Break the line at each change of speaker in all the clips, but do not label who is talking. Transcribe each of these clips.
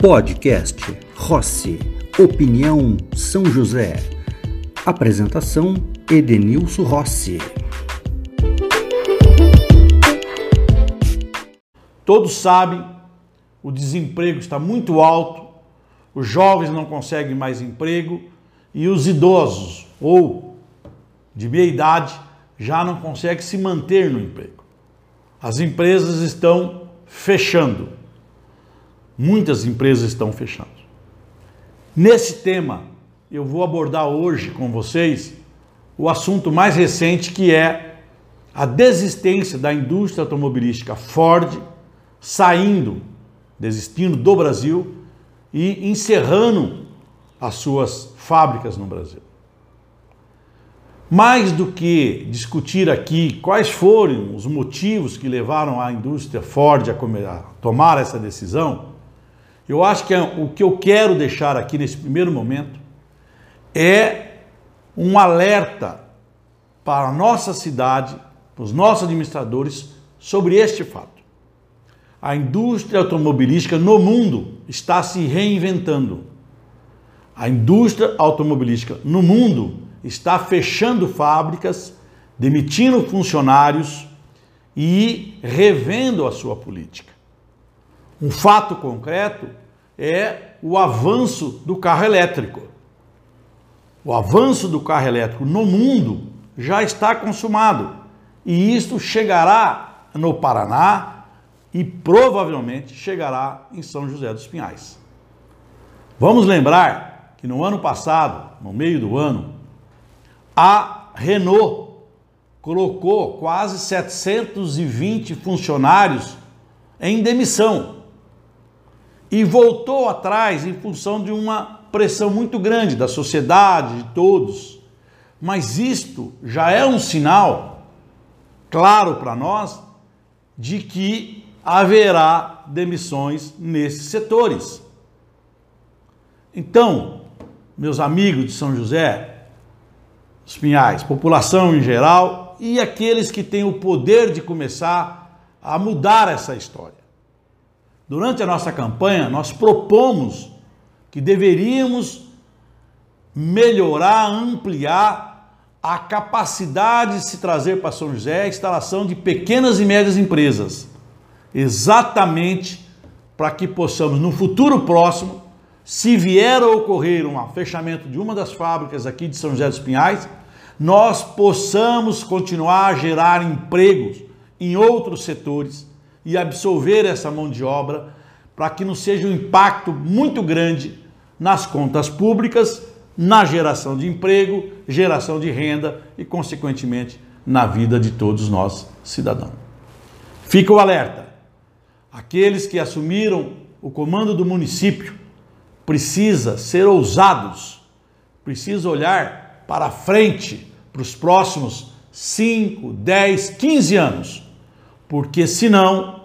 Podcast Rossi. Opinião São José. Apresentação Edenilson Rossi.
Todos sabem, o desemprego está muito alto, os jovens não conseguem mais emprego e os idosos ou de meia idade já não conseguem se manter no emprego. As empresas estão fechando. Muitas empresas estão fechando. Nesse tema, eu vou abordar hoje com vocês o assunto mais recente que é a desistência da indústria automobilística Ford saindo, desistindo do Brasil e encerrando as suas fábricas no Brasil. Mais do que discutir aqui quais foram os motivos que levaram a indústria Ford a tomar essa decisão, eu acho que é o que eu quero deixar aqui nesse primeiro momento é um alerta para a nossa cidade, para os nossos administradores, sobre este fato. A indústria automobilística no mundo está se reinventando. A indústria automobilística no mundo está fechando fábricas, demitindo funcionários e revendo a sua política. Um fato concreto é o avanço do carro elétrico. O avanço do carro elétrico no mundo já está consumado e isto chegará no Paraná e provavelmente chegará em São José dos Pinhais. Vamos lembrar que no ano passado, no meio do ano, a Renault colocou quase 720 funcionários em demissão e voltou atrás em função de uma pressão muito grande da sociedade, de todos. Mas isto já é um sinal claro para nós de que haverá demissões nesses setores. Então, meus amigos de São José, os Pinhais, população em geral e aqueles que têm o poder de começar a mudar essa história. Durante a nossa campanha, nós propomos que deveríamos melhorar, ampliar a capacidade de se trazer para São José a instalação de pequenas e médias empresas, exatamente para que possamos, no futuro próximo, se vier a ocorrer um fechamento de uma das fábricas aqui de São José dos Pinhais, nós possamos continuar a gerar empregos em outros setores e absorver essa mão de obra para que não seja um impacto muito grande nas contas públicas, na geração de emprego, geração de renda e, consequentemente, na vida de todos nós cidadãos. Fica o alerta. Aqueles que assumiram o comando do município precisa ser ousados, precisa olhar para frente, para os próximos 5, 10, 15 anos, porque senão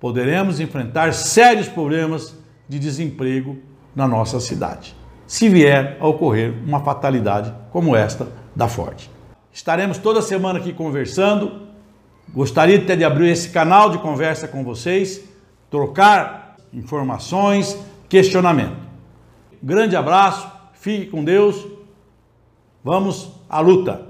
poderemos enfrentar sérios problemas de desemprego na nossa cidade, se vier a ocorrer uma fatalidade como esta da Ford. Estaremos toda semana aqui conversando. Gostaria até de abrir esse canal de conversa com vocês, trocar informações, questionamento. Grande abraço, fique com Deus Vamos à luta!